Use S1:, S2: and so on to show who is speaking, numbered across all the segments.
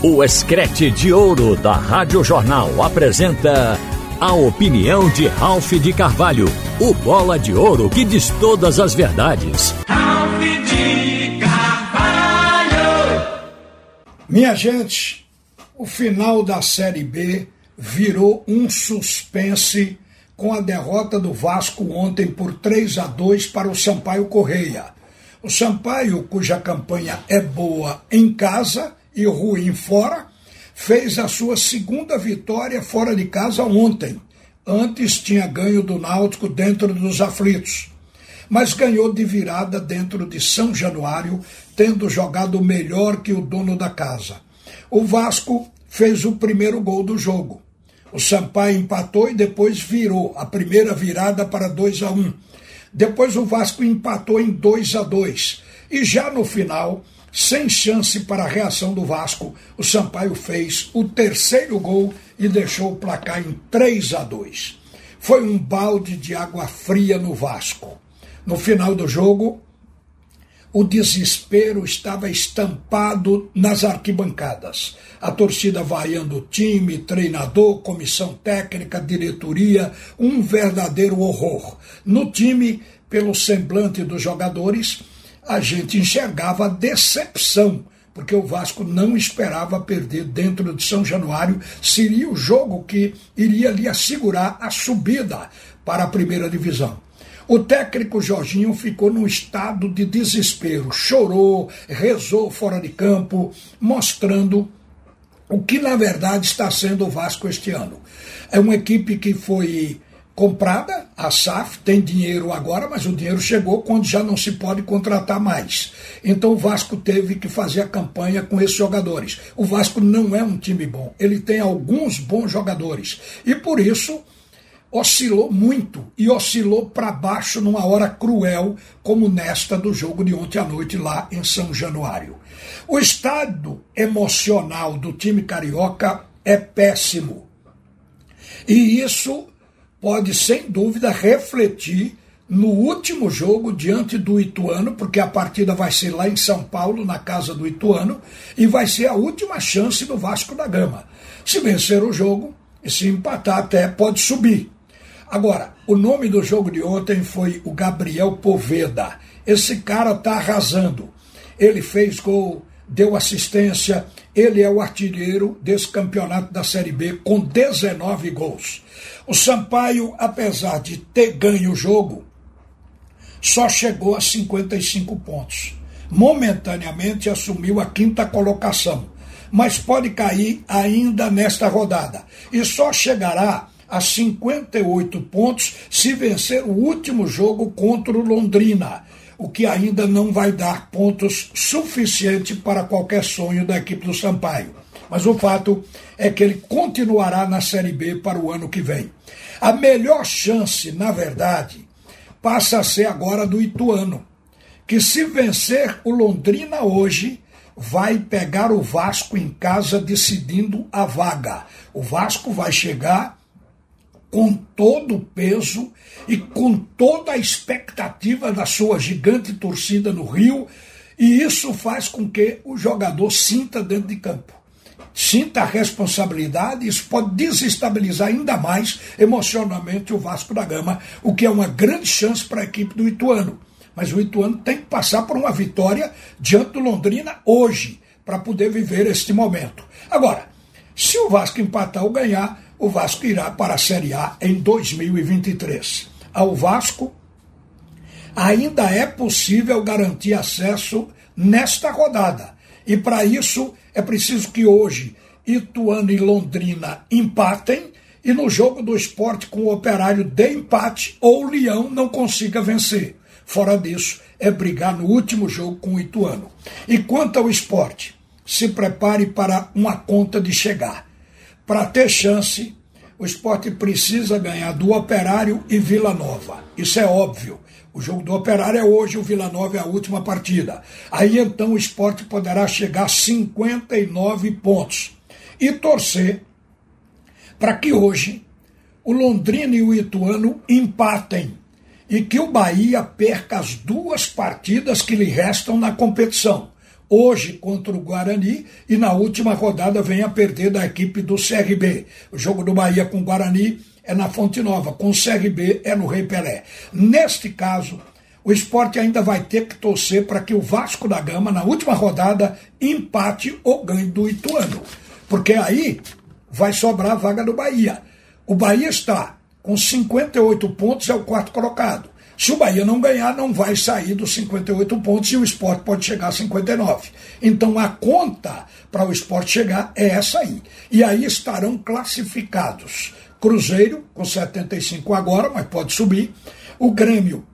S1: O Escrete de Ouro da Rádio Jornal apresenta a opinião de Ralph de Carvalho, o bola de ouro que diz todas as verdades.
S2: Ralph de Carvalho!
S3: Minha gente, o final da Série B virou um suspense com a derrota do Vasco ontem por 3 a 2 para o Sampaio Correia. O Sampaio, cuja campanha é boa em casa e ruim fora, fez a sua segunda vitória fora de casa ontem. Antes tinha ganho do Náutico dentro dos aflitos, mas ganhou de virada dentro de São Januário, tendo jogado melhor que o dono da casa. O Vasco fez o primeiro gol do jogo. O Sampaio empatou e depois virou a primeira virada para 2 a 1. Depois o Vasco empatou em 2 a 2 e já no final, sem chance para a reação do Vasco, o Sampaio fez o terceiro gol e deixou o placar em 3 a 2. Foi um balde de água fria no Vasco. No final do jogo, o desespero estava estampado nas arquibancadas. A torcida vaiando o time, treinador, comissão técnica, diretoria, um verdadeiro horror. No time, pelo semblante dos jogadores, a gente enxergava decepção, porque o Vasco não esperava perder dentro de São Januário. Seria o jogo que iria lhe assegurar a subida para a primeira divisão. O técnico Jorginho ficou num estado de desespero, chorou, rezou fora de campo, mostrando o que na verdade está sendo o Vasco este ano. É uma equipe que foi comprada, a SAF tem dinheiro agora, mas o dinheiro chegou quando já não se pode contratar mais. Então o Vasco teve que fazer a campanha com esses jogadores. O Vasco não é um time bom, ele tem alguns bons jogadores. E por isso oscilou muito e oscilou para baixo numa hora cruel, como nesta do jogo de ontem à noite lá em São Januário. O estado emocional do time carioca é péssimo. E isso pode, sem dúvida, refletir no último jogo diante do Ituano, porque a partida vai ser lá em São Paulo, na casa do Ituano, e vai ser a última chance do Vasco da Gama. Se vencer o jogo e se empatar, até pode subir. Agora, o nome do jogo de ontem foi o Gabriel Poveda. Esse cara tá arrasando. Ele fez gol, deu assistência, ele é o artilheiro desse campeonato da Série B com 19 gols. O Sampaio, apesar de ter ganho o jogo, só chegou a 55 pontos. Momentaneamente assumiu a quinta colocação, mas pode cair ainda nesta rodada e só chegará a 58 pontos se vencer o último jogo contra o Londrina, o que ainda não vai dar pontos suficiente para qualquer sonho da equipe do Sampaio. Mas o fato é que ele continuará na Série B para o ano que vem. A melhor chance, na verdade, passa a ser agora do Ituano, que se vencer o Londrina hoje, vai pegar o Vasco em casa decidindo a vaga. O Vasco vai chegar com todo o peso e com toda a expectativa da sua gigante torcida no Rio, e isso faz com que o jogador sinta dentro de campo. Sinta a responsabilidade, isso pode desestabilizar ainda mais emocionalmente o Vasco da Gama, o que é uma grande chance para a equipe do Ituano. Mas o Ituano tem que passar por uma vitória diante do Londrina hoje, para poder viver este momento. Agora, se o Vasco empatar ou ganhar, o Vasco irá para a Série A em 2023. Ao Vasco, ainda é possível garantir acesso nesta rodada. E para isso é preciso que hoje Ituano e Londrina empatem e no jogo do esporte com o operário de empate ou o Leão não consiga vencer. Fora disso, é brigar no último jogo com o Ituano. E quanto ao esporte, se prepare para uma conta de chegar. Para ter chance, o esporte precisa ganhar do Operário e Vila Nova. Isso é óbvio. O jogo do Operário é hoje, o Vila Nova é a última partida. Aí então o esporte poderá chegar a 59 pontos. E torcer para que hoje o Londrina e o Ituano empatem e que o Bahia perca as duas partidas que lhe restam na competição. Hoje contra o Guarani e na última rodada vem a perder da equipe do CRB. O jogo do Bahia com o Guarani é na Fonte Nova, com o CRB é no Rei Pelé. Neste caso, o esporte ainda vai ter que torcer para que o Vasco da Gama, na última rodada, empate ou ganhe do Ituano. Porque aí vai sobrar a vaga do Bahia. O Bahia está com 58 pontos, é o quarto colocado. Se o Bahia não ganhar, não vai sair dos 58 pontos e o esporte pode chegar a 59. Então a conta para o esporte chegar é essa aí. E aí estarão classificados Cruzeiro, com 75 agora, mas pode subir. O Grêmio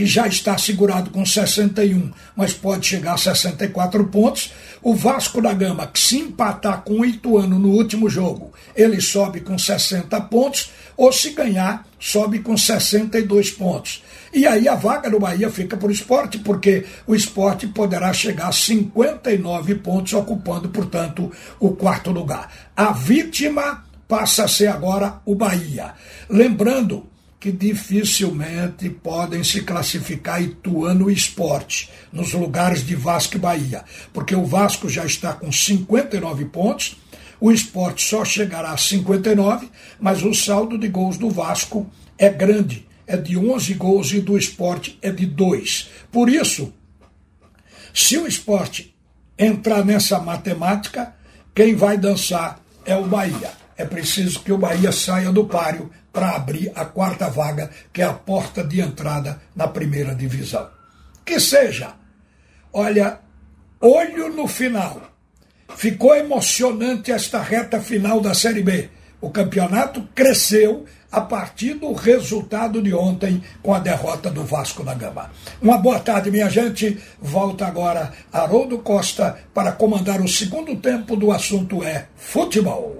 S3: que já está segurado com 61, mas pode chegar a 64 pontos. O Vasco da Gama, que se empatar com o Ituano no último jogo, ele sobe com 60 pontos, ou se ganhar, sobe com 62 pontos. E aí a vaga do Bahia fica para o esporte, porque o esporte poderá chegar a 59 pontos, ocupando, portanto, o quarto lugar. A vítima passa a ser agora o Bahia. Lembrando que dificilmente podem se classificar Ituano e Esporte nos lugares de Vasco e Bahia, porque o Vasco já está com 59 pontos, o Esporte só chegará a 59, mas o saldo de gols do Vasco é grande, é de 11 gols e do Esporte é de 2. Por isso, se o Esporte entrar nessa matemática, quem vai dançar é o Bahia. É preciso que o Bahia saia do páreo para abrir a quarta vaga, que é a porta de entrada na primeira divisão. Que seja, olha, olho no final. Ficou emocionante esta reta final da Série B. O campeonato cresceu a partir do resultado de ontem com a derrota do Vasco da Gama. Uma boa tarde, minha gente. Volta agora Haroldo Costa para comandar o segundo tempo do assunto é futebol.